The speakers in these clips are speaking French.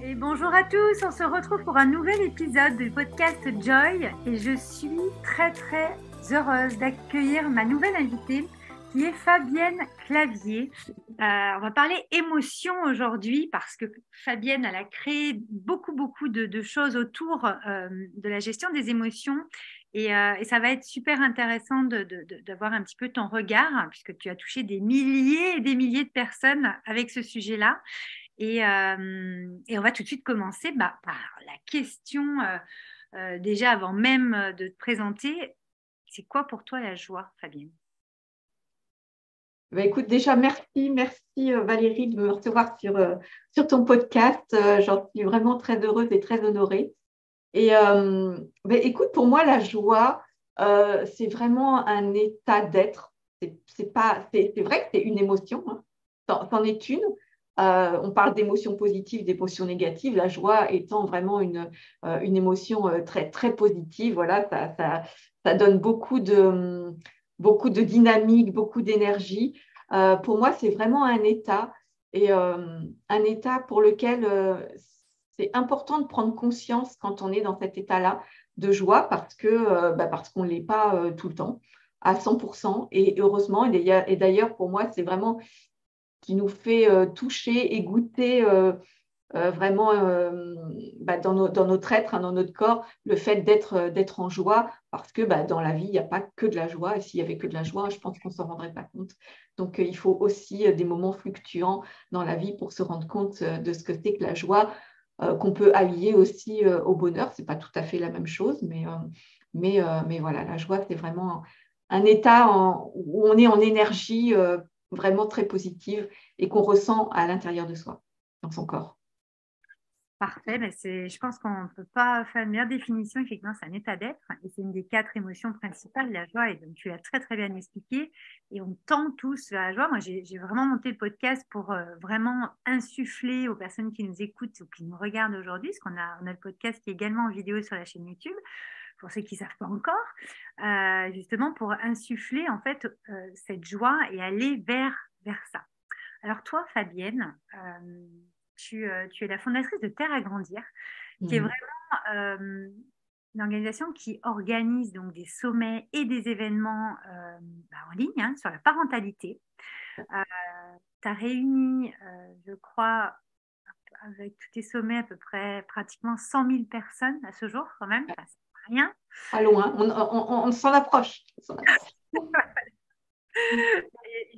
Et bonjour à tous, on se retrouve pour un nouvel épisode du podcast Joy et je suis très très heureuse d'accueillir ma nouvelle invitée qui est Fabienne Clavier. Euh, on va parler émotion aujourd'hui parce que Fabienne, elle a créé beaucoup beaucoup de, choses autour euh, de la gestion des émotions et, euh, et, ça va être super intéressant d'avoir un petit peu ton regard puisque tu as touché des milliers et des milliers de personnes avec ce sujet-là. Et, on va tout de suite commencer bah, par la question, déjà avant même de te présenter, c'est quoi pour toi la joie, Fabienne? Bah, écoute, déjà, merci, merci Valérie de me recevoir sur, sur ton podcast. J'en suis vraiment très heureuse et très honorée. Et bah, écoute, pour moi, la joie, c'est vraiment un état d'être. C'est vrai que c'est une émotion, hein. c'en est une, euh, on parle d'émotions positives, d'émotions négatives, la joie étant vraiment une, euh, une émotion euh, très, très positive. Voilà, ça, ça, donne beaucoup de, beaucoup de dynamique, beaucoup d'énergie. pour moi, c'est vraiment un état et un état pour lequel c'est important de prendre conscience quand on est dans cet état-là de joie parce que bah, parce qu'on ne l'est pas tout le temps à 100%. Et heureusement, et d'ailleurs, pour moi, c'est vraiment qui nous fait euh, toucher et goûter euh, euh, vraiment bah, dans, notre être, hein, dans notre corps, le fait d'être en joie, parce que bah, dans la vie, il n'y a pas que de la joie, et s'il n'y avait que de la joie, je pense qu'on ne s'en rendrait pas compte. Donc, il faut aussi des moments fluctuants dans la vie pour se rendre compte de ce que c'est que la joie, qu'on peut allier aussi au bonheur. Ce n'est pas tout à fait la même chose, mais, mais, mais voilà, la joie, c'est vraiment un état où on est en énergie vraiment très positive et qu'on ressent à l'intérieur de soi, dans son corps. Parfait, mais je pense qu'on ne peut pas faire une meilleure définition. Effectivement, c'est un état d'être et c'est une des quatre émotions principales, la joie. Et donc, tu l'as très, très bien expliqué. Et on tend tous vers la joie. Moi, j'ai vraiment monté le podcast pour euh, vraiment insuffler aux personnes qui nous écoutent ou qui nous regardent aujourd'hui, parce qu'on a, on a le podcast qui est également en vidéo sur la chaîne YouTube pour ceux qui ne savent pas encore, euh, justement pour insuffler en fait euh, cette joie et aller vers, vers ça. Alors toi, Fabienne, euh, tu, tu, es la fondatrice de Terre à Grandir, qui est mmh. vraiment une organisation qui organise donc des sommets et des événements bah, en ligne hein, sur la parentalité. tu as réuni, je crois, avec tous tes sommets, à peu près pratiquement 100 000 personnes à ce jour quand même rien. Loin, on, s'en approche.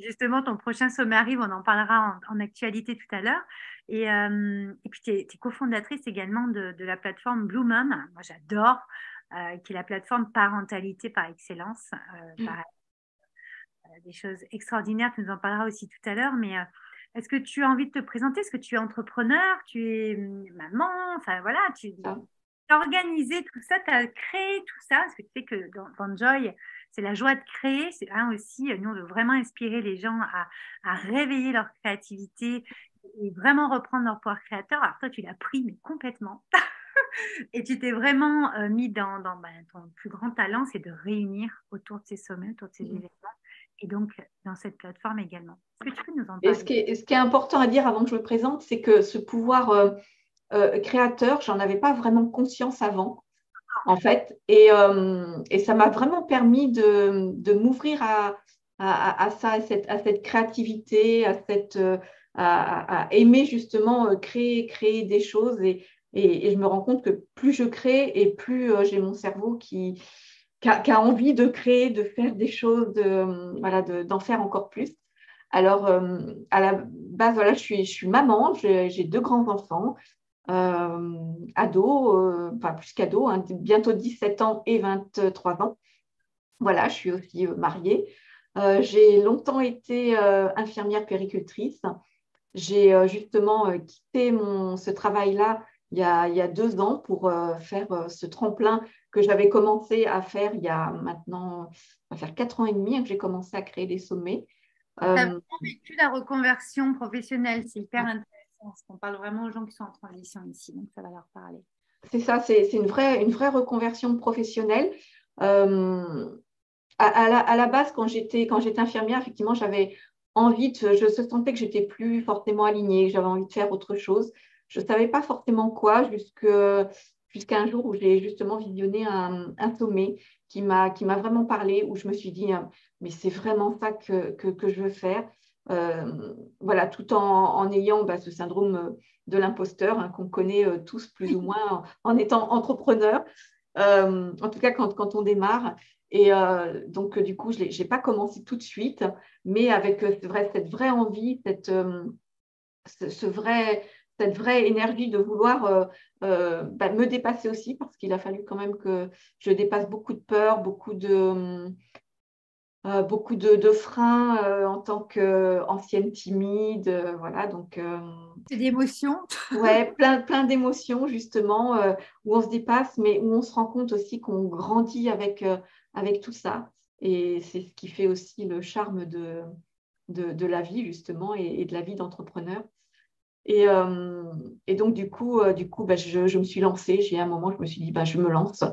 justement, ton prochain sommet arrive, on en parlera en, actualité tout à l'heure. Et, euh, puis, tu es, cofondatrice également de, la plateforme Blue Mom. Moi, j'adore, euh, qui est la plateforme parentalité par excellence. Euh, mm. des choses extraordinaires, tu nous en parleras aussi tout à l'heure. Mais est-ce que tu as envie de te présenter? Est-ce que tu es entrepreneur? Tu es maman? Enfin, voilà, tu, organisé tout ça, tu as créé tout ça, que tu sais que dans, Joy, c'est la joie de créer. C'est un aussi, nous, on veut vraiment inspirer les gens à, réveiller leur créativité et vraiment reprendre leur pouvoir créateur. Alors toi, tu l'as pris, mais complètement. et tu t'es vraiment euh, mis dans, dans bah, ton plus grand talent, c'est de réunir autour de ces sommets, autour de ces mmh. événements. Et donc, dans cette plateforme également. Est-ce que tu peux nous en parler ce qui, est, ce qui est important à dire avant que je me présente, c'est que ce pouvoir euh, euh, créateur, j'en avais pas vraiment conscience avant, en fait. Et, euh, ça m'a vraiment permis de, m'ouvrir à, ça, à cette, créativité, à, cette, euh, à, aimer justement créer, créer des choses. Et, je me rends compte que plus je crée et plus j'ai mon cerveau qui, a, envie de créer, de faire des choses, de, voilà, d'en faire encore plus. Alors, à la base, voilà, je suis, maman, j'ai deux grands-enfants, ado, euh, enfin plus qu'ado, hein, bientôt 17 ans et 23 ans. Voilà, je suis aussi euh, mariée. j'ai longtemps été infirmière péricultrice. J'ai justement quitté mon, ce travail-là il, y a deux ans pour faire ce tremplin que j'avais commencé à faire il y a maintenant, ça va faire quatre ans et demi hein, que j'ai commencé à créer des sommets. Tu as vraiment vécu la reconversion professionnelle, c'est hyper intéressant on parle vraiment aux gens qui sont en transition ici, donc ça va leur parler. C'est ça, c'est une vraie, une vraie reconversion professionnelle. Euh, à, la, base, quand j'étais infirmière, effectivement, j'avais envie de, je sentais que j'étais plus fortement alignée, que j'avais envie de faire autre chose. je ne savais pas forcément quoi jusqu'à un jour où j'ai justement visionné un, sommet qui m'a vraiment parlé, où je me suis dit, mais c'est vraiment ça que, que, je veux faire. Euh, voilà, tout en, ayant bah, ce syndrome de l'imposteur hein, qu'on connaît euh, tous plus ou moins en, étant entrepreneur, euh, en tout cas quand, quand on démarre. Et donc, du coup, je n'ai pas commencé tout de suite, mais avec cette vraie envie, cette, ce, vrai, cette vraie énergie de vouloir bah, me dépasser aussi, parce qu'il a fallu quand même que je dépasse beaucoup de peur, beaucoup de, euh, beaucoup de, freins euh, en tant qu'ancienne timide, euh, voilà, donc... d'émotions Ouais, plein, plein d'émotions, justement, où on se dépasse, mais où on se rend compte aussi qu'on grandit avec, avec tout ça. Et c'est ce qui fait aussi le charme de, de, la vie, justement, et, de la vie d'entrepreneur. Et, et, donc, du coup, du coup bah, je, je, me suis lancée. J'ai un moment, je me suis dit, bah, je me lance.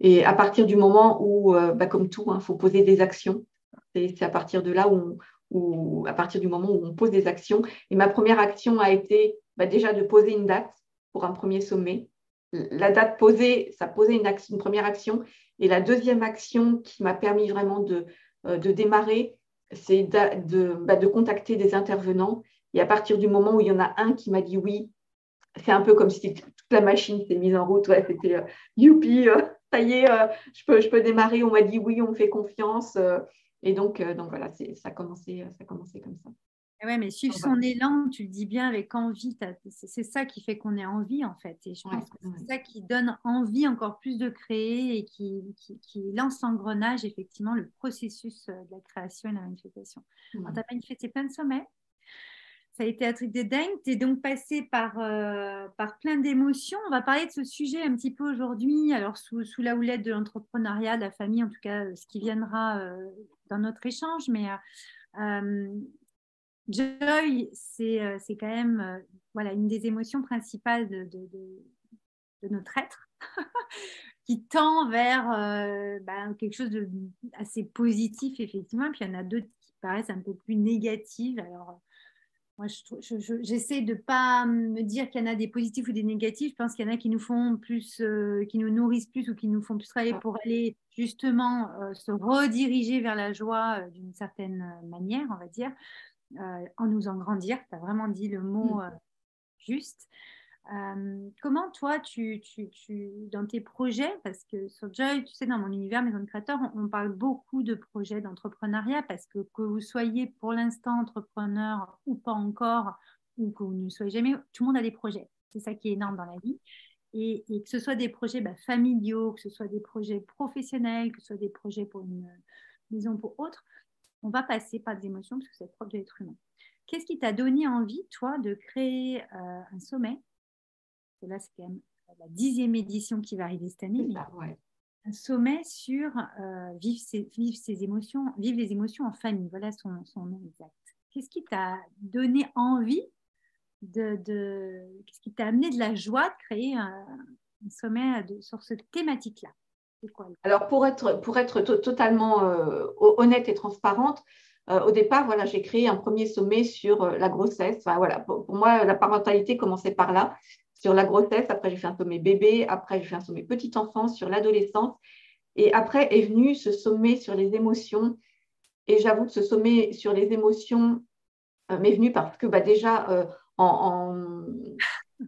Et à partir du moment où, euh, bah, comme tout, il hein, faut poser des actions. C'est à partir de là où, à partir du moment où on pose des actions. Et ma première action a été bah, déjà de poser une date pour un premier sommet. La date posée, ça posait une, première action. Et la deuxième action qui m'a permis vraiment de, euh, de démarrer, c'est de, bah, de, contacter des intervenants. Et à partir du moment où il y en a un qui m'a dit oui, c'est un peu comme si toute la machine s'est mise en route. Ouais, c'était euh, youpi, ça y est, euh, je, peux, je peux démarrer. On m'a dit oui, on me fait confiance. Euh, et donc, euh, donc voilà, ça a, commencé, ça a commencé comme ça. Ouais, mais suivre son élan, tu le dis bien avec envie, c'est ça qui fait qu'on ait envie en fait. Et je pense que c'est ça qui donne envie encore plus de créer et qui, qui, lance l'engrenage, effectivement, le processus de la création et de la manifestation. Tu as manifesté plein de sommets, ça a été un truc de dingue. Tu es donc passé par, euh, par plein d'émotions. On va parler de ce sujet un petit peu aujourd'hui, alors sous, sous, la houlette de l'entrepreneuriat, de la famille, en tout cas, ce qui viendra euh, dans notre échange. Mais euh, Joy, c'est quand même voilà, une des émotions principales de, de, de, notre être. qui tend vers ben, quelque chose d'assez positif, effectivement. Puis il y en a d'autres qui paraissent un peu plus négatives. Alors, moi, j'essaie de ne pas me dire qu'il y en a des positifs ou des négatifs. Je pense qu'il y en a qui nous font plus, euh, qui nous nourrissent plus ou qui nous font plus travailler pour aller justement euh, se rediriger vers la joie euh, d'une certaine manière, on va dire, en nous en grandir. Tu as vraiment dit le mot mm. juste. Euh, comment toi, tu, tu, tu, dans tes projets, parce que sur Joy, tu sais, dans mon univers Maison de Créateur, on, parle beaucoup de projets d'entrepreneuriat parce que que vous soyez pour l'instant entrepreneur ou pas encore, ou que vous ne soyez jamais, tout le monde a des projets. C'est ça qui est énorme dans la vie. Et, que ce soit des projets bah, familiaux, que ce soit des projets professionnels, que ce soit des projets pour une maison pour autre, on va passer par des émotions parce que c'est propre de l'être humain. Qu'est-ce qui t'a donné envie, toi, de créer euh, un sommet là c'est quand même la dixième édition qui va arriver cette année, un sommet sur euh, vivre, ses, ses, émotions, vivre les émotions en famille. Voilà son, nom exact. Qu'est-ce qui t'a donné envie de, qu'est-ce qui t'a amené de la joie de créer un, sommet sur cette thématique-là? Alors pour être, pour être totalement euh, honnête et transparente, euh, au départ, voilà, j'ai créé un premier sommet sur la grossesse. voilà, pour, moi, la parentalité commençait par là sur la grossesse, après j'ai fait un sommet bébé, après j'ai fait un sommet petite enfance sur l'adolescence. Et après est venu ce sommet sur les émotions. Et j'avoue que ce sommet sur les émotions euh, m'est venu parce que bah, déjà, euh, en,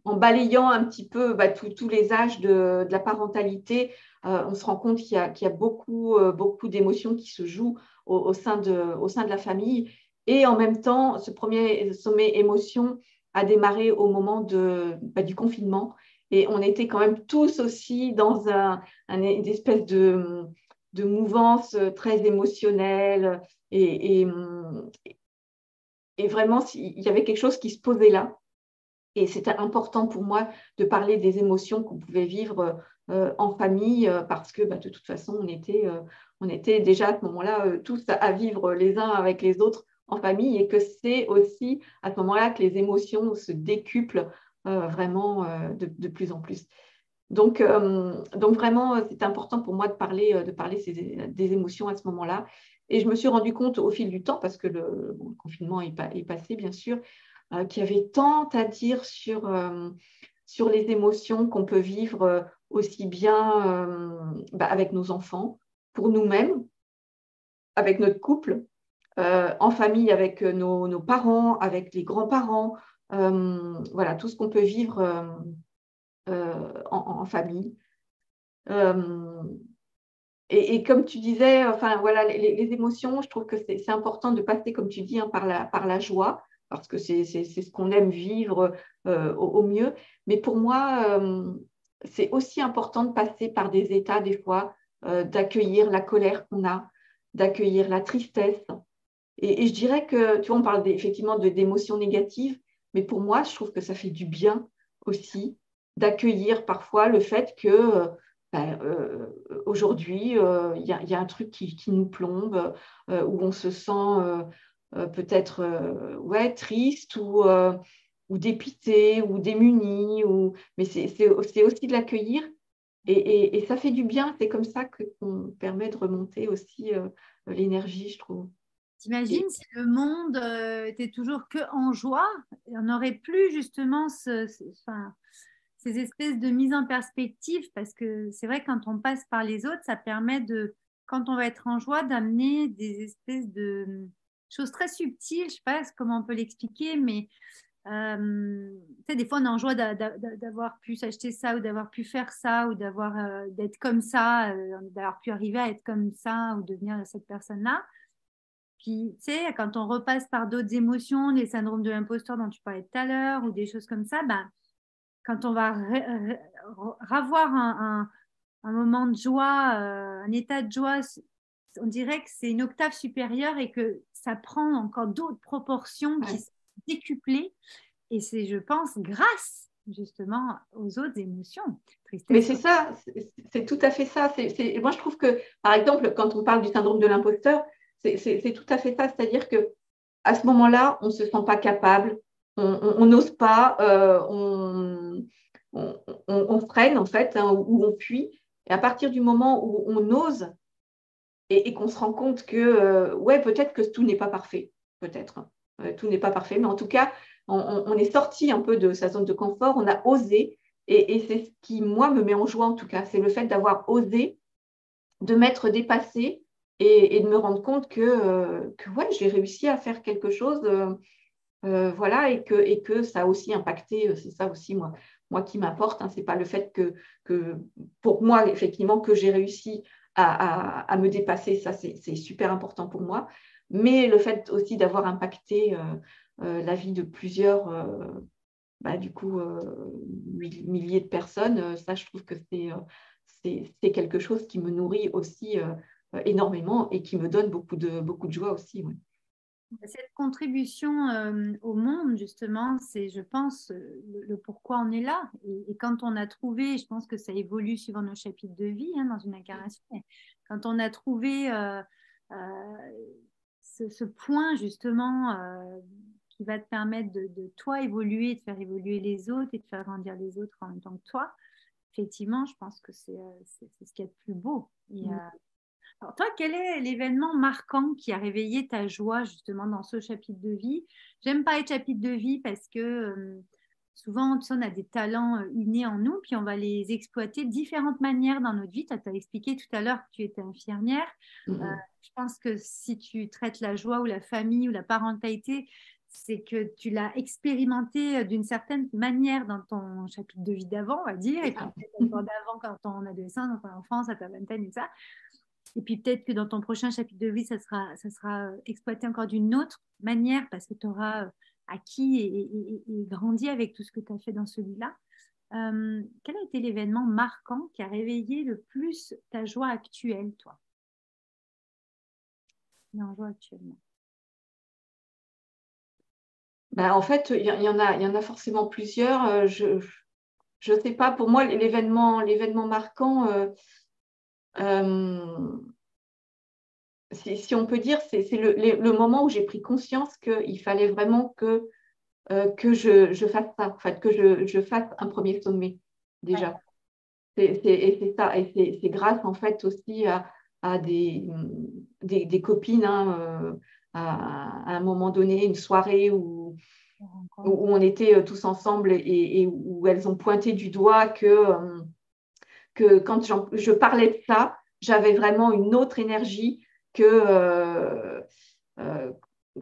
balayant un petit peu bah, tous les âges de, la parentalité, euh, on se rend compte qu'il y, a, beaucoup, beaucoup d'émotions qui se jouent au, sein de, au sein de la famille. Et en même temps, ce premier sommet émotion, a démarré au moment bah, du confinement. Et on était quand même tous aussi dans un, une espèce de, mouvance très émotionnelle. Et, vraiment, il y avait quelque chose qui se posait là. Et c'était important pour moi de parler des émotions qu'on pouvait vivre euh, en famille parce que bah, de toute façon, on était, euh, on était déjà à ce moment-là euh, tous à vivre les uns avec les autres en famille et que c'est aussi à ce moment-là que les émotions se décuplent euh, vraiment euh, de, plus en plus. Donc, euh, donc vraiment, c'est important pour moi de parler, de parler des émotions à ce moment-là. Et je me suis rendu compte au fil du temps, parce que le, confinement est, passé, bien sûr, qui avait tant à dire sur, sur les émotions qu'on peut vivre aussi bien bah, avec nos enfants, pour nous-mêmes, avec notre couple, en famille avec nos, parents, avec les grands-parents, voilà, tout ce qu'on peut vivre en, famille. Et, comme tu disais, enfin voilà, les, émotions, je trouve que c'est important de passer, comme tu dis, hein, par, la, joie, parce que c'est ce qu'on aime vivre euh, au, mieux. Mais pour moi, euh, c'est aussi important de passer par des états, des fois, euh, d'accueillir la colère qu'on a, d'accueillir la tristesse. Et, je dirais que, tu vois, on parle effectivement d'émotions négatives, mais pour moi, je trouve que ça fait du bien aussi d'accueillir parfois le fait que ben, euh, aujourd'hui, euh, il y, a un truc qui, nous plombe, euh, où on se sent peut-être ouais, triste ou, ou dépité ou démuni, ou... mais c'est aussi de l'accueillir. Et, ça fait du bien, c'est comme ça qu'on permet de remonter aussi l'énergie, je trouve. T'imagines si le monde était toujours que en joie, on n'aurait plus justement ce, ces espèces de mise en perspective, parce que c'est vrai, quand on passe par les autres, ça permet de, quand on va être en joie, d'amener des espèces de choses très subtiles. Je ne sais pas comment on peut l'expliquer, mais euh, des fois, on est en joie d'avoir pu s'acheter ça ou d'avoir pu faire ça ou d'avoir euh, d'être comme ça, euh, d'avoir pu arriver à être comme ça ou devenir cette personne-là. Puis, tu sais, quand on repasse par d'autres émotions, les syndromes de l'imposteur dont tu parlais tout à l'heure ou des choses comme ça, ben, quand on va avoir un, moment de joie, euh, un état de joie, on dirait que c'est une octave supérieure et que ça prend encore d'autres proportions qui sont décuplées. Et c'est, je pense, grâce justement aux autres émotions. Mais c'est ça, c'est tout à fait ça. Moi, je trouve que, par exemple, quand on parle du syndrome de l'imposteur, c'est tout à fait ça. C'est-à-dire que à ce moment-là, on ne se sent pas capable, on n'ose pas, euh, on, freine en fait, hein, ou on fuit. Et à partir du moment où on ose et, qu'on se rend compte que, euh, ouais, peut-être que tout n'est pas parfait, peut-être, euh, tout n'est pas parfait, mais en tout cas, on, est sorti un peu de sa zone de confort, on a osé, et, c'est ce qui, moi, me met en joie en tout cas, c'est le fait d'avoir osé, de m'être dépassé et, de me rendre compte que, que ouais, j'ai réussi à faire quelque chose euh, voilà, et que, ça a aussi impacté, euh, c'est ça aussi moi, moi qui m'apporte, hein, c'est pas le fait que, pour moi, effectivement, que j'ai réussi à, me dépasser, ça c'est super important pour moi, mais le fait aussi d'avoir impacté euh, la vie de plusieurs, bah, du coup, milliers de personnes, ça je trouve que c'est quelque chose qui me nourrit aussi énormément et qui me donne beaucoup de, beaucoup de joie aussi. Cette contribution euh, au monde, justement, c'est, je pense, le, pourquoi on est là. Et, quand on a trouvé, je pense que ça évolue suivant nos chapitres de vie hein, dans une incarnation, quand on a trouvé euh, euh, ce, point, justement, qui va te permettre de, toi évoluer, de faire évoluer les autres et de faire grandir les autres en même temps que toi, effectivement, je pense que c'est, ce qu'il y a de plus beau. Et, alors toi, quel est l'événement marquant qui a réveillé ta joie justement dans ce chapitre de vie? J'aime parler de chapitre de vie parce que euh, souvent, on a des talents euh, innés en nous, puis on va les exploiter de différentes manières dans notre vie. Tu as expliqué tout à l'heure que tu étais infirmière. Mm-hmm. Euh, je pense que si tu traites la joie ou la famille ou la parentalité, c'est que tu l'as expérimenté d'une certaine manière dans ton chapitre de vie d'avant, on va dire, et puis d'avant quand on est adolescent, dans ton enfance, à ta vingtaine et ça. Et puis peut-être que dans ton prochain chapitre de vie, ça sera, euh, exploité encore d'une autre manière parce que tu auras euh, acquis et, grandi avec tout ce que tu as fait dans celui-là. Euh, quel a été l'événement marquant qui a réveillé le plus ta joie actuelle, toi? En joie actuellement. Ben, en fait, il y, en a, y en a forcément plusieurs. Je ne sais pas, pour moi, l'événement, marquant, si, on peut dire, c'est le, moment où j'ai pris conscience qu'il fallait vraiment que, euh, que je, fasse ça, en fait, que je, fasse un premier sommet déjà. et c'est ça, et c'est grâce en fait aussi à, des, des, copines hein, euh, à, un moment donné, une soirée où, où, on était tous ensemble et, où elles ont pointé du doigt que, quand je parlais de ça, j'avais vraiment une autre énergie que,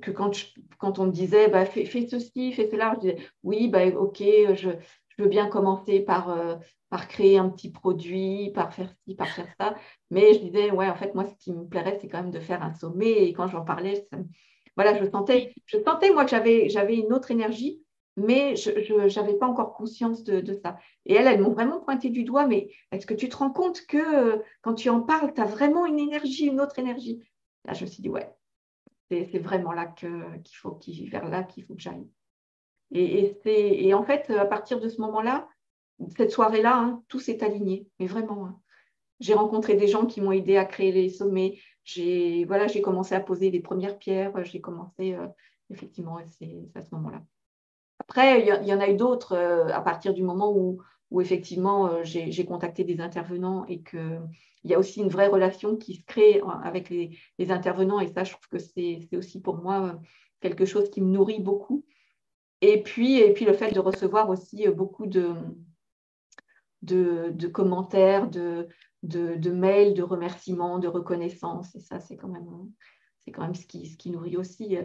que quand, quand on me disait bah, fais, ceci, fais cela, je disais oui, bah, ok, je, je veux bien commencer par, euh, par créer un petit produit, par faire ci, par faire ça. Mais je disais, ouais, en fait, moi, ce qui me plairait, c'est quand même de faire un sommet. Et quand j'en parlais, voilà, je sentais, je sentais, moi, que j'avais une autre énergie, mais je n'avais pas encore conscience de, ça. Et elles, elles m'ont vraiment pointé du doigt, mais est-ce que tu te rends compte que euh, quand tu en parles, tu as vraiment une énergie, une autre énergie? Là, je me suis dit, ouais, c'est vraiment là qu'il faut, vers là qu'il faut que j'aille. Et, et, en fait, à partir de ce moment-là, cette soirée-là, hein, tout s'est aligné, mais vraiment. Hein. J'ai rencontré des gens qui m'ont aidé à créer les sommets. J'ai voilà, commencé à poser les premières pierres. J'ai commencé euh, effectivement, c'est à ce moment-là. Après, il y, en a eu d'autres euh, à partir du moment où, effectivement euh, j'ai contacté des intervenants et qu'il y a aussi une vraie relation qui se crée avec les, intervenants. Et ça, je trouve que c'est aussi pour moi quelque chose qui me nourrit beaucoup. Et puis, et puis le fait de recevoir aussi euh, beaucoup de, commentaires, de, mails, de remerciements, de reconnaissance. Et ça, c'est quand même, quand même ce, qui, nourrit aussi.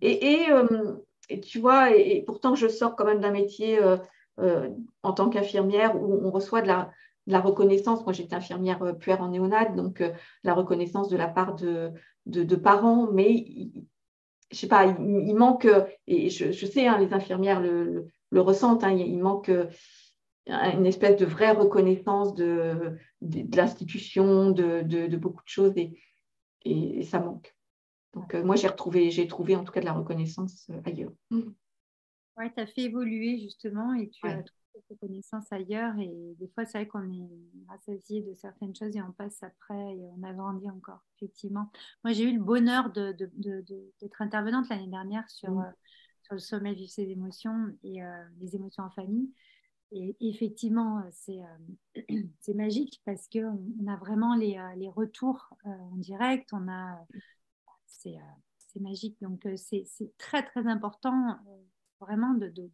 Et, euh, tu vois, et, pourtant, je sors quand même d'un métier euh, en tant qu'infirmière où on reçoit de la, reconnaissance. Moi, j'étais infirmière puère en néonate, donc la reconnaissance de la part de, parents, mais je sais pas, il, manque, et je, sais, hein, les infirmières le, ressentent, hein, il, manque euh, une espèce de vraie reconnaissance de, l'institution, de, beaucoup de choses, et, et, ça manque. Donc, euh, moi, j'ai retrouvé, j'ai trouvé en tout cas de la reconnaissance euh, ailleurs. Oui, tu as fait évoluer justement et tu as trouvé connaissances ailleurs. Et des fois, c'est vrai qu'on est rassasié de certaines choses et on passe après et on agrandit encore, effectivement. Moi, j'ai eu le bonheur d'être de, de, intervenante l'année dernière sur, mm. euh, sur le sommet Vivre ses émotions et les émotions en famille. Et effectivement, c'est euh, magique parce qu'on on a vraiment les, les retours en direct. On a, c'est magique. Donc, c'est très, très important vraiment de, de,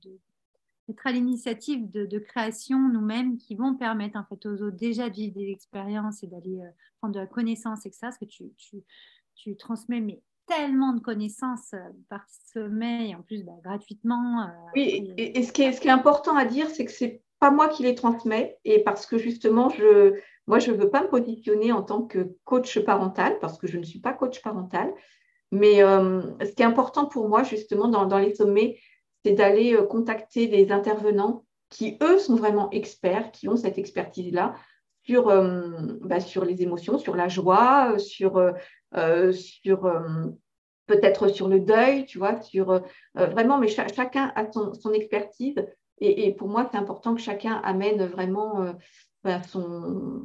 d'être à l'initiative de, création nous-mêmes qui vont permettre en fait aux autres déjà de vivre des expériences et d'aller euh, prendre de la connaissance et que ça, parce que tu, tu, tu transmets mais tellement de connaissances euh, par sommet et en plus bah, gratuitement. Euh, oui, et, ce, qui est, ce qui est important à dire, c'est que c'est pas moi qui les transmets et parce que justement, je, moi, je ne veux pas me positionner en tant que coach parental parce que je ne suis pas coach parental. Mais ce qui est important pour moi, justement, dans, les sommets, c'est d'aller euh, contacter des intervenants qui, eux, sont vraiment experts, qui ont cette expertise-là sur, euh, bah, sur les émotions, sur la joie, sur, euh, sur peut-être sur le deuil, tu vois, sur vraiment, mais chacun a son, expertise. Et, pour moi, c'est important que chacun amène vraiment bah, son,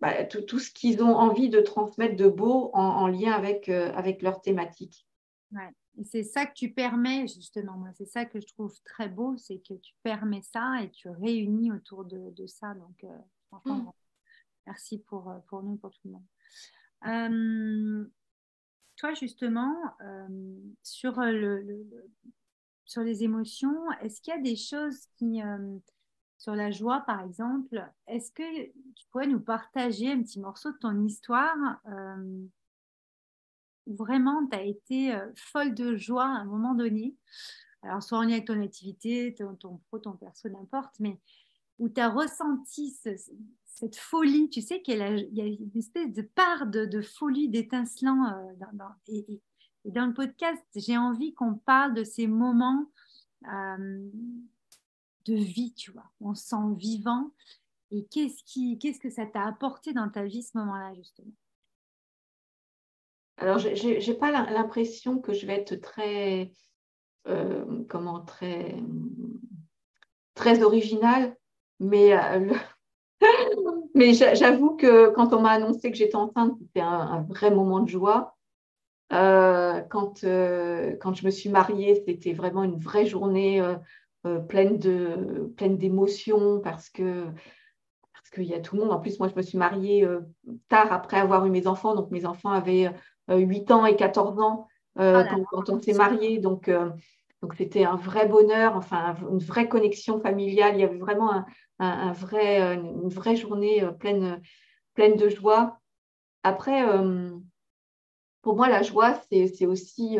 bah, tout, ce qu'ils ont envie de transmettre de beau en, lien avec, avec leur thématique. Ouais c'est ça que tu permets, justement. Moi, c'est ça que je trouve très beau, c'est que tu permets ça et tu réunis autour de, ça. Donc, euh, franchement, mm. merci pour, euh, pour nous, pour tout le monde. Euh, toi, justement, sur, le, sur les émotions, est-ce qu'il y a des choses qui, sur la joie, par exemple, est-ce que tu pourrais nous partager un petit morceau de ton histoire vraiment tu as été euh, folle de joie à un moment donné, alors soit en lien avec ton activité, ton, pro, ton perso, n'importe, mais où tu as ressenti cette folie, tu sais qu'il y, a une espèce de part de, folie, d'étincelant. Euh, et, dans le podcast, j'ai envie qu'on parle de ces moments euh, de vie, tu vois. On se sent vivant. Et qu'est-ce, qui, qu'est-ce que ça t'a apporté dans ta vie ce moment-là, justement? Alors, je n'ai pas l'impression que je vais être très, euh, comment, très, très originale, mais, euh, mais j'avoue que quand on m'a annoncé que j'étais enceinte, c'était un, vrai moment de joie. Euh, quand, quand je me suis mariée, c'était vraiment une vraie journée pleine de pleine d'émotions parce que parce qu'il y a tout le monde. En plus, moi, je me suis mariée tard après avoir eu mes enfants, donc mes enfants avaient 8 euh, ans et 14 ans euh, ah, quand, on s'est marié. Donc, euh, Donc c'était un vrai bonheur, enfin une vraie connexion familiale. Il y avait vraiment un, vrai, une vraie journée pleine, pleine de joie. Après, pour moi, la joie, c'est aussi,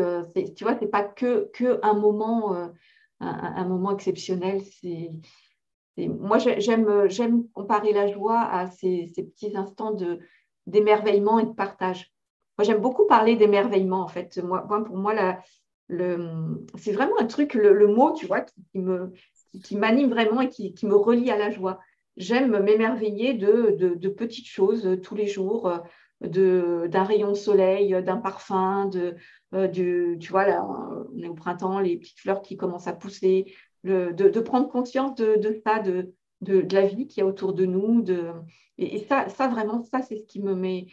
tu vois, c'est pas que, que un moment, un, moment exceptionnel. C'est moi, j'aime comparer la joie à ces, petits instants de d'émerveillement et de partage. Moi, j'aime beaucoup parler d'émerveillement, en fait. Moi, pour moi, c'est vraiment un truc, le, mot, tu vois, qui, me, qui m'anime vraiment et qui, me relie à la joie. J'aime m'émerveiller de, de, petites choses euh, tous les jours, euh, d'un rayon de soleil, d'un parfum, de, euh, tu vois, là, on est au printemps, les petites fleurs qui commencent à pousser, de, prendre conscience de, ça, de, de, la vie qui est autour de nous. De, et, ça, ça, vraiment, ça, c'est ce qui me, met,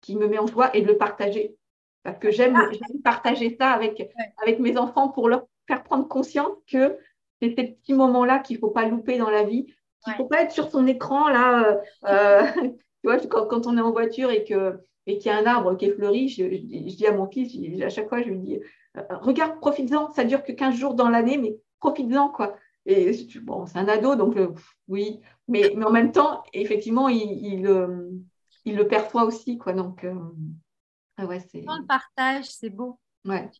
qui me met en joie et de le partager. Parce que j'aime ah. partager ça avec, avec mes enfants pour leur faire prendre conscience que c'est ces petits moments-là qu'il ne faut pas louper dans la vie, qu'il ne faut pas être sur son écran là. Euh, euh, tu vois, quand, quand, on est en voiture et que et qu'il y a un arbre qui est fleuri, je, dis à mon fils, à chaque fois, je lui dis, euh, regarde, profites-en, ça dure que 15 jours dans l'année, mais profites-en, quoi. Et bon, c'est un ado, donc euh, oui, mais, mais en même temps, effectivement, il, il, euh, il le perçoit aussi, quoi. Donc, euh, ouais, c'est. le partage, c'est beau. Ouais.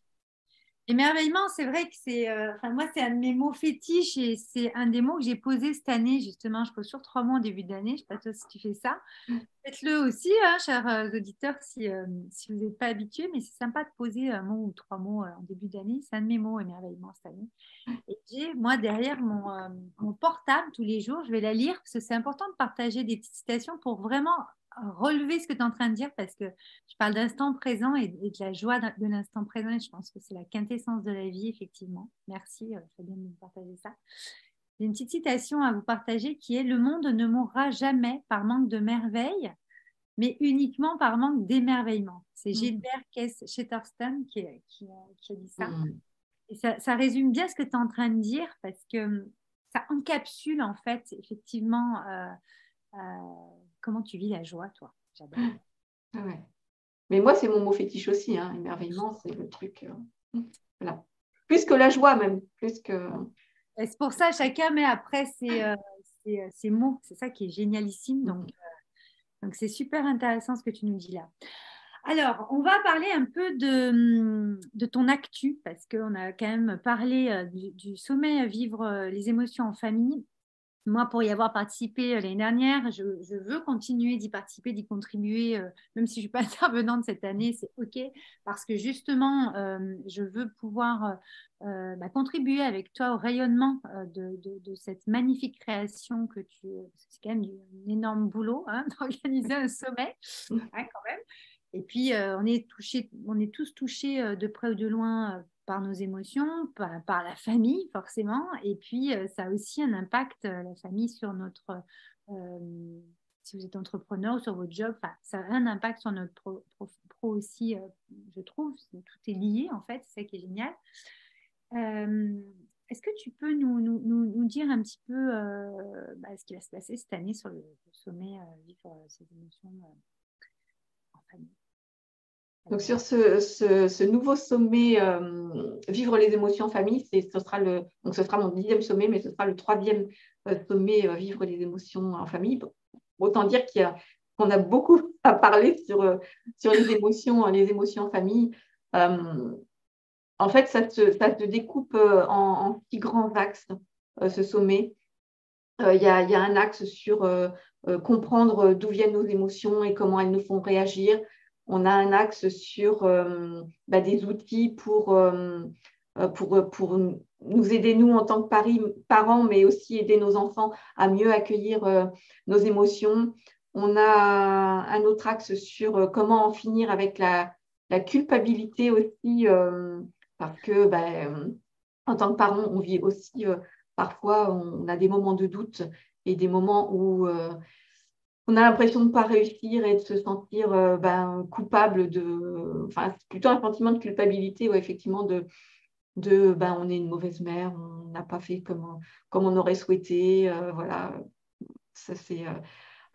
Émerveillement, c'est vrai que c'est, euh, enfin moi, c'est un de mes mots fétiches et c'est un des mots que j'ai posé cette année. Justement, je pose sur trois mots en début d'année. Je ne sais pas toi si tu fais ça. Mm. Faites-le aussi, hein, chers euh, auditeurs, si, euh, si vous n'êtes pas habitués. Mais c'est sympa de poser un mot ou trois mots en début d'année. C'est un de mes mots, émerveillement, cette année. Et j'ai, moi, derrière mon, mon portable, tous les jours, je vais la lire parce que c'est important de partager des petites citations pour vraiment relever ce que tu es en train de dire parce que tu parles d'instant présent et, de la joie de l'instant présent et je pense que c'est la quintessence de la vie, effectivement. Merci, euh, Fabien, de nous partager ça. J'ai une petite citation à vous partager qui est Le monde ne mourra jamais par manque de merveille, mais uniquement par manque d'émerveillement. C'est mm. Gilbert Kess Shetterstone qui, qui, a dit ça. Mm. Et ça, résume bien ce que tu es en train de dire parce que hum, ça encapsule en fait effectivement euh, euh, comment tu vis la joie, toi? J'adore. Ah Mais moi, c'est mon mot fétiche aussi. Hein. Émerveillement, c'est le truc. Euh, voilà. Plus que la joie, même. Plus que. C'est pour ça, chacun met après ses, euh, euh, mots. C'est ça qui est génialissime. Donc, donc c'est super intéressant ce que tu nous dis là. Alors, on va parler un peu de, de ton actu, parce qu'on a quand même parlé du, du, sommet Vivre les émotions en famille moi, pour y avoir participé euh, l'année dernière, je, veux continuer d'y participer, d'y contribuer, euh, même si je ne suis pas intervenante cette année, c'est OK, parce que justement, euh, je veux pouvoir bah, contribuer avec toi au rayonnement de, cette magnifique création que tu... C'est quand même un énorme boulot hein, d'organiser un sommet, hein, quand même. Et puis, on, est touché, on est tous touchés de près ou de loin par nos émotions, par, la famille forcément, et puis euh, ça a aussi un impact, euh, la famille, sur notre, euh, si vous êtes entrepreneur ou sur votre job, ça a un impact sur notre pro, aussi, je trouve, tout est lié en fait, c'est ça qui est génial. Est-ce que tu peux nous, nous, nous, dire un petit peu bah, ce qui va se passer cette année sur le, sommet Vivre ces émotions en famille? Donc sur ce, nouveau sommet euh, Vivre les émotions en famille, ce sera le donc ce sera mon dixième sommet, mais ce sera le troisième euh, sommet euh, Vivre les émotions en famille. Autant dire qu'on a, beaucoup à parler sur, sur les émotions les émotions en famille. en fait, ça se, ça découpe en, en, six grands axes ce sommet. Il y, a, y, a, un axe sur comprendre d'où viennent nos émotions et comment elles nous font réagir on a un axe sur euh, bah, des outils pour, euh, euh, pour, nous aider, nous, en tant que parents, mais aussi aider nos enfants à mieux accueillir nos émotions. On a un autre axe sur comment en finir avec la, culpabilité aussi, parce que bah, en tant que parents, on vit aussi parfois, on a des moments de doute et des moments où on a l'impression de ne pas réussir et de se sentir euh, ben, coupable de. Enfin, c'est plutôt un sentiment de culpabilité ou effectivement de, de ben, on est une mauvaise mère, on n'a pas fait comme, on aurait souhaité. Euh, voilà, ça c'est.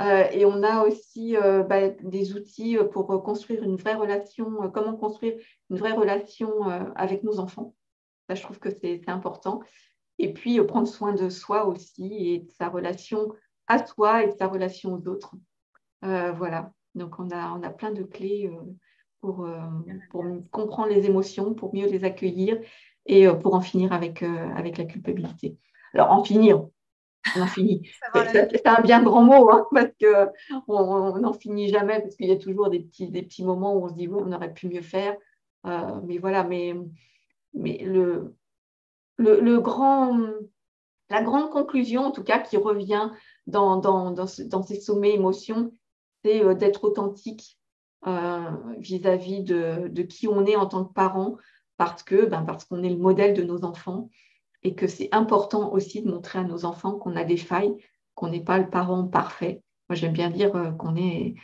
Euh, et on a aussi ben, des outils pour construire une vraie relation, comment construire une vraie relation avec nos enfants. Ça, je trouve que c'est important. Et puis, prendre soin de soi aussi et de sa relation à soi et de sa relation aux autres. voilà. Donc, on a, on a plein de clés pour, pour comprendre les émotions, pour mieux les accueillir et pour en finir avec, avec la culpabilité. Alors, en finir, on en finit. C'est un bien grand mot, hein, parce qu'on n'en finit jamais, parce qu'il y a toujours des petits, des petits moments où on se dit, oui, on aurait pu mieux faire. Euh, mais voilà, mais, mais le, le, grand, la grande conclusion, en tout cas, qui revient dans, ces sommets émotions, c'est euh, d'être authentique euh, vis-à-vis de, qui on est en tant que parent, ben, parce qu'on est le modèle de nos enfants et que c'est important aussi de montrer à nos enfants qu'on a des failles, qu'on n'est pas le parent parfait. Moi, j'aime bien dire euh, qu'on est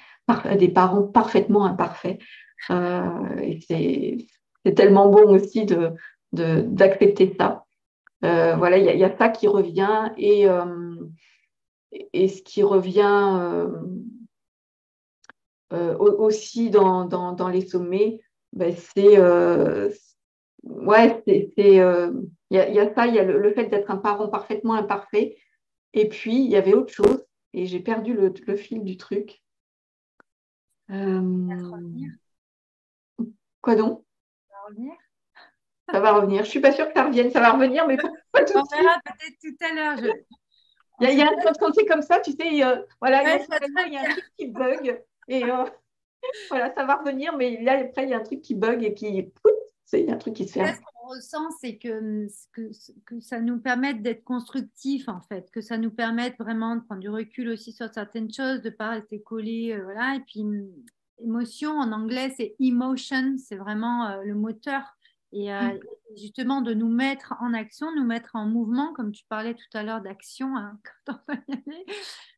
des parents parfaitement imparfaits. Et c'est tellement bon aussi d'accepter ça. Euh, voilà, il y, a ça qui revient et, et ce qui revient aussi dans, dans, les sommets, ben, c'est ouais, c'est il y, a ça, il y a le, fait d'être un parent parfaitement imparfait. Et puis, il y avait autre chose, et j'ai perdu le, fil du truc. Euh, quoi donc? Ça va revenir. Je ne suis pas sûre que ça revienne. Ça va revenir, mais pas tout On verra peut-être tout à l'heure. Il y a, un quand c'est comme ça, tu sais, voilà, il, y a, un truc qui bug. Et euh, voilà, ça va revenir, mais là, après, il y a un truc qui bug et qui. C'est un truc qui se fait ressent, c'est que, que, que, ça nous permette d'être constructif, en fait, que ça nous permette vraiment de prendre du recul aussi sur certaines choses, de ne pas rester collé. Euh, voilà. Et puis, émotion, en anglais, c'est emotion, c'est vraiment euh, le moteur. Et euh, mm. justement, de nous mettre en action, nous mettre en mouvement, comme tu parlais tout à l'heure d'action, hein, quand on va y aller.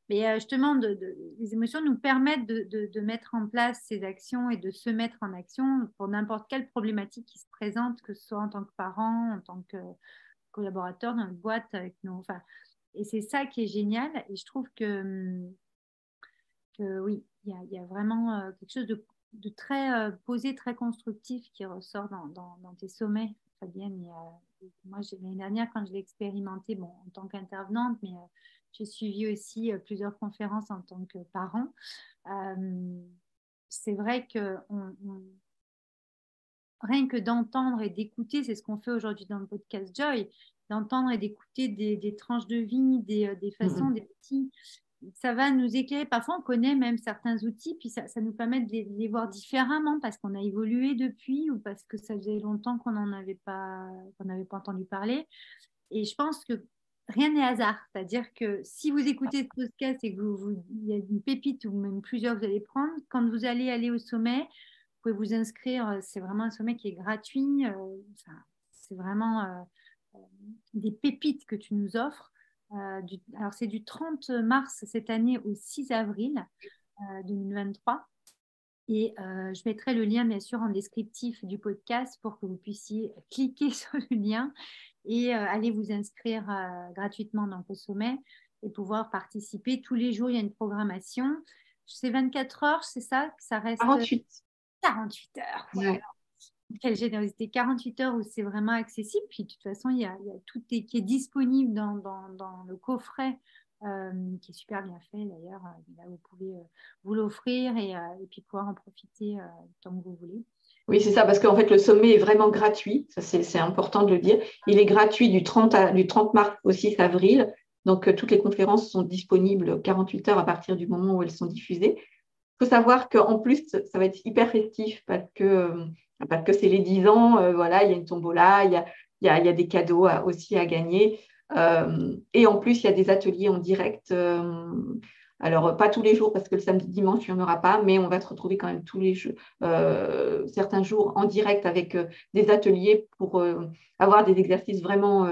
Mais euh, justement, de, les émotions nous permettent de, mettre en place ces actions et de se mettre en action pour n'importe quelle problématique qui se présente, que ce soit en tant que parent, en tant que collaborateur dans une boîte avec nous. Enfin, et c'est ça qui est génial. Et je trouve que, que oui, il y, a vraiment euh, quelque chose de, très euh, posé, très constructif qui ressort dans, dans, tes sommets, Fabienne. moi, l'année dernière, quand je l'ai expérimenté, bon, en tant qu'intervenante, mais j'ai suivi aussi euh, plusieurs conférences en tant que parent. Euh, c'est vrai que rien que d'entendre et d'écouter, c'est ce qu'on fait aujourd'hui dans le podcast Joy, d'entendre et d'écouter des, tranches de vie, des, euh, façons, des outils, ça va nous éclairer. Parfois, on connaît même certains outils, puis ça, nous permet de les, voir différemment parce qu'on a évolué depuis ou parce que ça faisait longtemps qu'on n'en avait pas, qu'on n'avait pas entendu parler. Et je pense que rien n'est hasard. C'est-à-dire que si vous écoutez ce podcast et que vous, y a une pépite ou même plusieurs vous allez prendre, quand vous allez aller au sommet, vous pouvez vous inscrire. C'est vraiment un sommet qui est gratuit. Euh, c'est vraiment euh, des pépites que tu nous offres. Euh, alors, c'est du 30 mars cette année au 6 avril 2023. Et je mettrai le lien, bien sûr, en descriptif du podcast pour que vous puissiez cliquer sur le lien et euh, allez vous inscrire euh, gratuitement dans le sommet et pouvoir participer. Tous les jours, il y a une programmation. C'est 24 heures, c'est ça? Ça reste 48. 48 heures. Quelle générosité. 48 heures où c'est vraiment accessible. Puis de toute façon, il y a, tout qui est disponible dans, le coffret euh, qui est super bien fait d'ailleurs. Là, vous pouvez vous l'offrir et, puis pouvoir en profiter tant que vous voulez. Oui, c'est ça, parce qu'en fait, le sommet est vraiment gratuit. c'est important de le dire. Il est gratuit du 30, du 30 mars au 6 avril. Donc, euh, toutes les conférences sont disponibles 48 heures à partir du moment où elles sont diffusées. Il faut savoir qu'en plus, ça va être hyper festif parce que, euh, parce que c'est les 10 ans. Euh, voilà, il y a une tombola, il y a, y a, des cadeaux aussi à gagner. et en plus, il y a des ateliers en direct alors, pas tous les jours, parce que le samedi, dimanche, il n'y en aura pas, mais on va se retrouver quand même tous les euh, certains jours en direct avec euh, des ateliers pour euh, avoir des exercices vraiment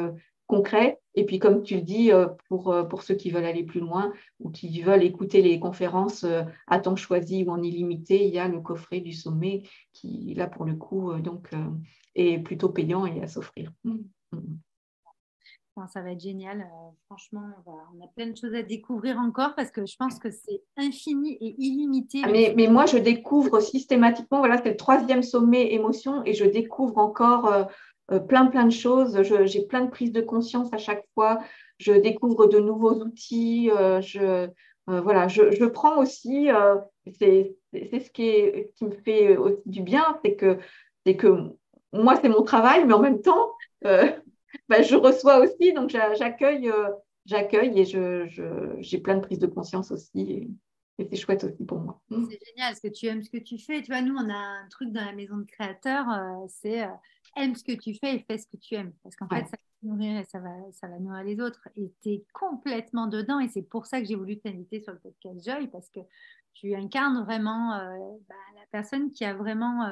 concrets. Et puis, comme tu le dis, pour, pour ceux qui veulent aller plus loin ou qui veulent écouter les conférences à temps choisi ou en illimité, il y a le coffret du sommet qui, là, pour le coup, donc, est plutôt payant et à s'offrir. Mmh. Ça va être génial. Euh, franchement, on, a plein de choses à découvrir encore parce que je pense que c'est infini et illimité. Ah, mais, mais, moi, je découvre systématiquement, voilà, c'est le troisième sommet émotion et je découvre encore euh, plein, plein de choses. J'ai plein de prises de conscience à chaque fois. Je découvre de nouveaux outils. je, voilà, je, prends aussi, c'est ce qui, me fait du bien, c'est que, moi, c'est mon travail, mais en même temps, bah, je reçois aussi, donc j'accueille j'accueille et j'ai je, plein de prises de conscience aussi. Et, c'est chouette aussi pour moi. Mm. C'est génial parce que tu aimes ce que tu fais. Tu vois, nous, on a un truc dans la maison de créateurs, euh, c'est euh, aime ce que tu fais et fais ce que tu aimes. Parce qu'en fait, ça va nourrir et ça va, ça va nourrir les autres. Et tu es complètement dedans. Et c'est pour ça que j'ai voulu t'inviter sur le podcast Joy parce que tu incarnes vraiment euh, bah, la personne qui a vraiment.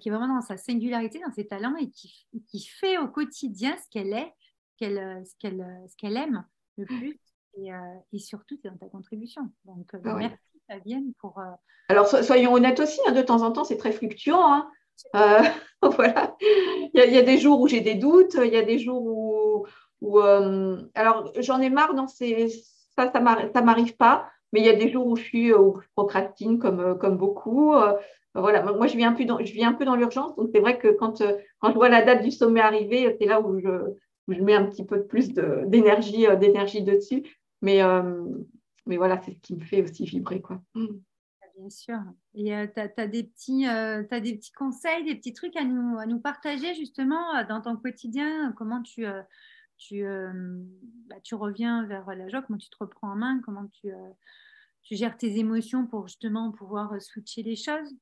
qui est vraiment dans sa singularité, dans ses talents et qui, qui fait au quotidien ce qu'elle est ce, qu'elle, ce aime le mmh. plus et, euh, et surtout c'est dans ta contribution. Donc ah merci Fabienne pour. Alors soyons honnêtes aussi, hein, de temps en temps c'est très fluctuant. Hein. voilà, il y, a, il y, a des jours où j'ai des doutes, il y a des jours où, où alors j'en ai marre ces ça ça m'arrive, pas, mais il y a des jours où je suis où je procrastine comme comme beaucoup. voilà, moi je vis un peu dans je vis un peu dans l'urgence, donc c'est vrai que quand quand je vois la date du sommet arriver, c'est là où je je mets un petit peu plus d'énergie euh, d'énergie dessus. Mais, euh, mais voilà, c'est ce qui me fait aussi vibrer. Quoi. Mm. Bien sûr. Et euh, tu as, des petits, as des petits conseils, des petits trucs à nous, à nous partager justement dans ton quotidien? Comment tu, tu, bah, tu reviens vers la joie? Comment tu te reprends en main? Comment tu, tu gères tes émotions pour justement pouvoir switcher les choses?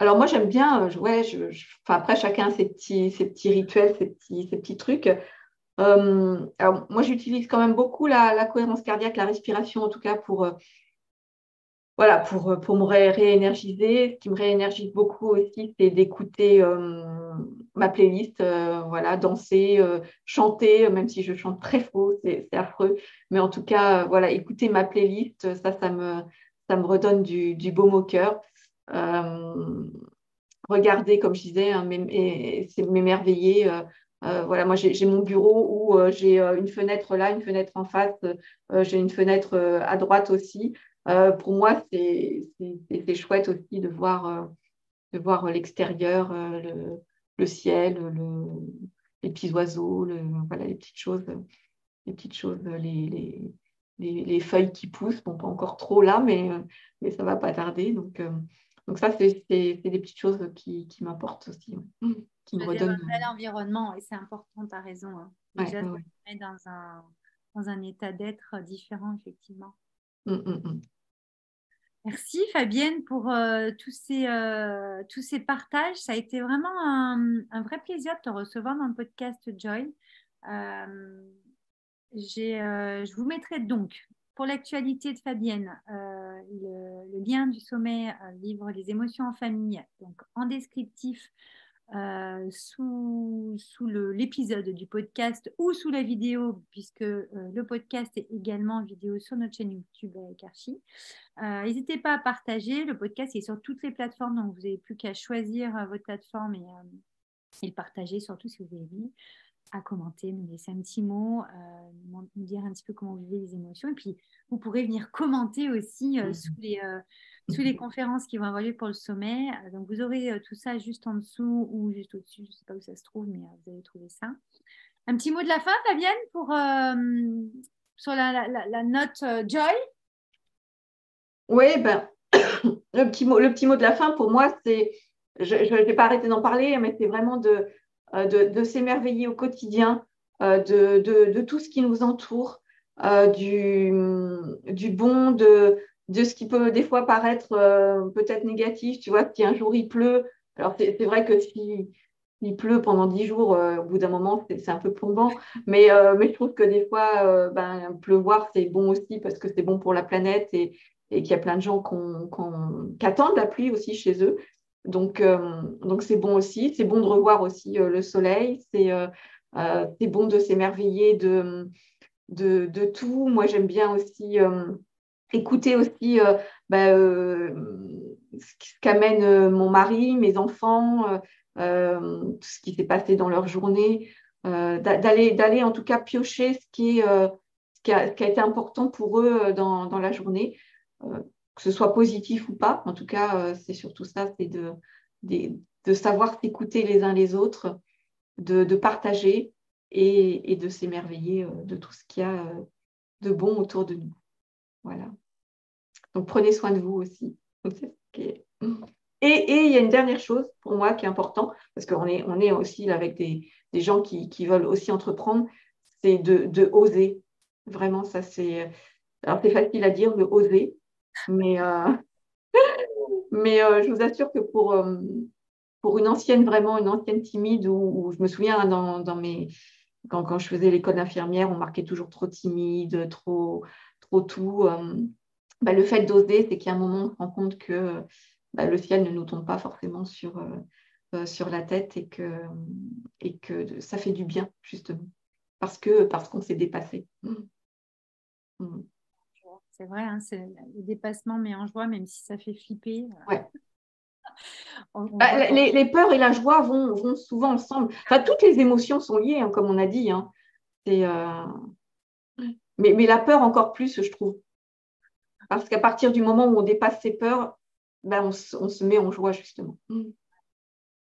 Alors moi j'aime bien, euh, ouais, je, après chacun ses petits, ses petits rituels, ses petits, ses petits trucs. Euh, alors moi j'utilise quand même beaucoup la, cohérence cardiaque, la respiration en tout cas pour, euh, voilà, pour, pour me réénergiser. Ce qui me réénergise beaucoup aussi, c'est d'écouter ma playlist, voilà, danser, chanter, même si je chante très faux, c'est affreux. Mais en tout cas, voilà, écouter ma playlist, ça, ça me, ça redonne du, du baume au cœur. Euh, regarder, comme je disais, hein, m'émerveiller. Euh, euh, voilà, moi j'ai mon bureau où j'ai une fenêtre là, une fenêtre en face, j'ai une fenêtre à droite aussi. pour moi, c'est chouette aussi de voir, de voir l'extérieur, le, le, ciel, le, les petits oiseaux, le, voilà, les petites choses, les petites choses, les, les, les, feuilles qui poussent. Bon, pas encore trop là, mais, mais ça va pas tarder. Donc, donc ça, c'est des petites choses qui, qui m'apportent aussi, mmh. qui me redonnent. Un euh, environnement, et c'est important, tu as raison. Hein. Déjà, ouais, ouais. dans un, dans un état d'être différent, effectivement. Mmh, mmh, Merci Fabienne pour euh, tous, ces, euh, tous ces partages. Ça a été vraiment un, un, vrai plaisir de te recevoir dans le podcast Joy. je vous mettrai donc pour l'actualité de Fabienne, euh, le, lien du sommet euh, livre Les émotions en famille, donc en descriptif euh, sous, sous l'épisode du podcast ou sous la vidéo, puisque le podcast est également vidéo sur notre chaîne YouTube avec Archie. N'hésitez pas à partager. Le podcast est sur toutes les plateformes, donc vous n'avez plus qu'à choisir votre plateforme et, et, le partager, surtout si vous avez vu à commenter, nous laisser un petit mot, euh, nous dire un petit peu comment vous vivez les émotions. Et puis, vous pourrez venir commenter aussi euh, sous, les, euh, sous les conférences qui vont avoir lieu pour le sommet. donc, vous aurez tout ça juste en dessous ou juste au-dessus. Je ne sais pas où ça se trouve, mais vous allez trouver ça. Un petit mot de la fin, Fabienne, pour, sur la, la, note Joy? Oui, ben, le, petit mot, le petit mot de la fin, pour moi, c'est, je ne vais pas arrêter d'en parler, mais c'est vraiment de euh, de, s'émerveiller au quotidien euh, de, tout ce qui nous entoure, euh, du, bon, de, ce qui peut des fois paraître peut-être négatif. Tu vois, si un jour il pleut, alors c'est vrai que si il pleut pendant dix jours, au bout d'un moment, c'est un peu plombant. Mais, je trouve que des fois, ben, pleuvoir, c'est bon aussi parce que c'est bon pour la planète et, et qu'il y a plein de gens qui attendent la pluie aussi chez eux. Donc, euh, donc c'est bon aussi. C'est bon de revoir aussi euh, le soleil. Euh, c'est bon de s'émerveiller de, de, tout. Moi, j'aime bien aussi écouter aussi bah, ce qu'amène mon mari, mes enfants, tout ce qui s'est passé dans leur journée. d'aller, en tout cas piocher ce qui, est, ce a, qui a été important pour eux dans, dans la journée que ce soit positif ou pas. En tout cas, euh, c'est surtout ça, c'est de, savoir s'écouter les uns les autres, de, partager et, de s'émerveiller euh, de tout ce qu'il y a euh, de bon autour de nous. Voilà. Donc prenez soin de vous aussi. Et, il y a une dernière chose pour moi qui est important, parce qu'on est, aussi avec des, gens qui, veulent aussi entreprendre, c'est de, oser. Vraiment, ça c'est. Alors c'est facile à dire, de oser, mais, euh, mais je vous assure que pour, pour une ancienne, vraiment une ancienne timide, où, je me souviens dans, dans mes, quand, quand, je faisais l'école d'infirmière, on marquait toujours trop timide, trop, trop tout. Euh, bah, le fait d'oser, c'est a un moment, on se rend compte que bah, le ciel ne nous tombe pas forcément sur, euh, euh, sur la tête et que, et que ça fait du bien, justement, parce que parce qu'on s'est dépassé. Mmh. Mmh. C'est vrai, hein, le dépassement met en joie, même si ça fait flipper. Ouais. Bah, les, peurs et la joie vont, souvent ensemble. Enfin, toutes les émotions sont liées, hein, comme on a dit. Hein. Euh, mais, la peur encore plus, je trouve. Parce qu'à partir du moment où on dépasse ses peurs, ben, on, se met en joie, justement. Mm.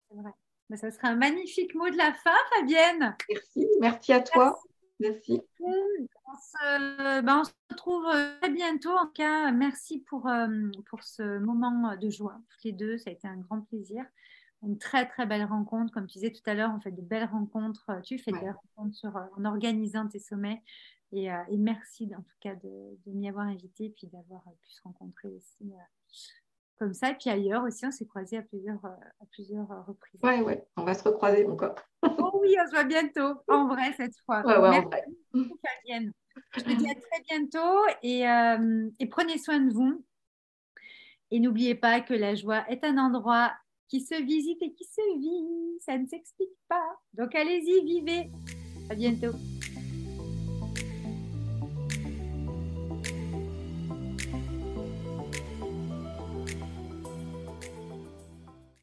C'est vrai. Ben, ça serait un magnifique mot de la fin, Fabienne. Merci, merci à toi. Merci. Ben, on, se, retrouve euh, très bientôt. En tout cas, merci pour, euh, pour ce moment de joie, toutes les deux. Ça a été un grand plaisir. Une très, très belle rencontre. Comme tu disais tout à l'heure, on fait de belles rencontres. Tu fais de belles rencontres sur, euh, en organisant tes sommets. Et, merci en tout cas de, de m'y avoir invité et puis d'avoir pu se rencontrer aussi comme ça. Et puis ailleurs aussi, on s'est croisés à plusieurs, euh, à plusieurs euh, reprises. Oui, oui, on va se recroiser encore. oh oui, on se voit bientôt, en vrai cette fois. Ouais, ouais, en vrai. Je te dis à très bientôt et, euh, et prenez soin de vous. Et n'oubliez pas que la joie est un endroit qui se visite et qui se vit. Ça ne s'explique pas. Donc allez-y, vivez. À bientôt.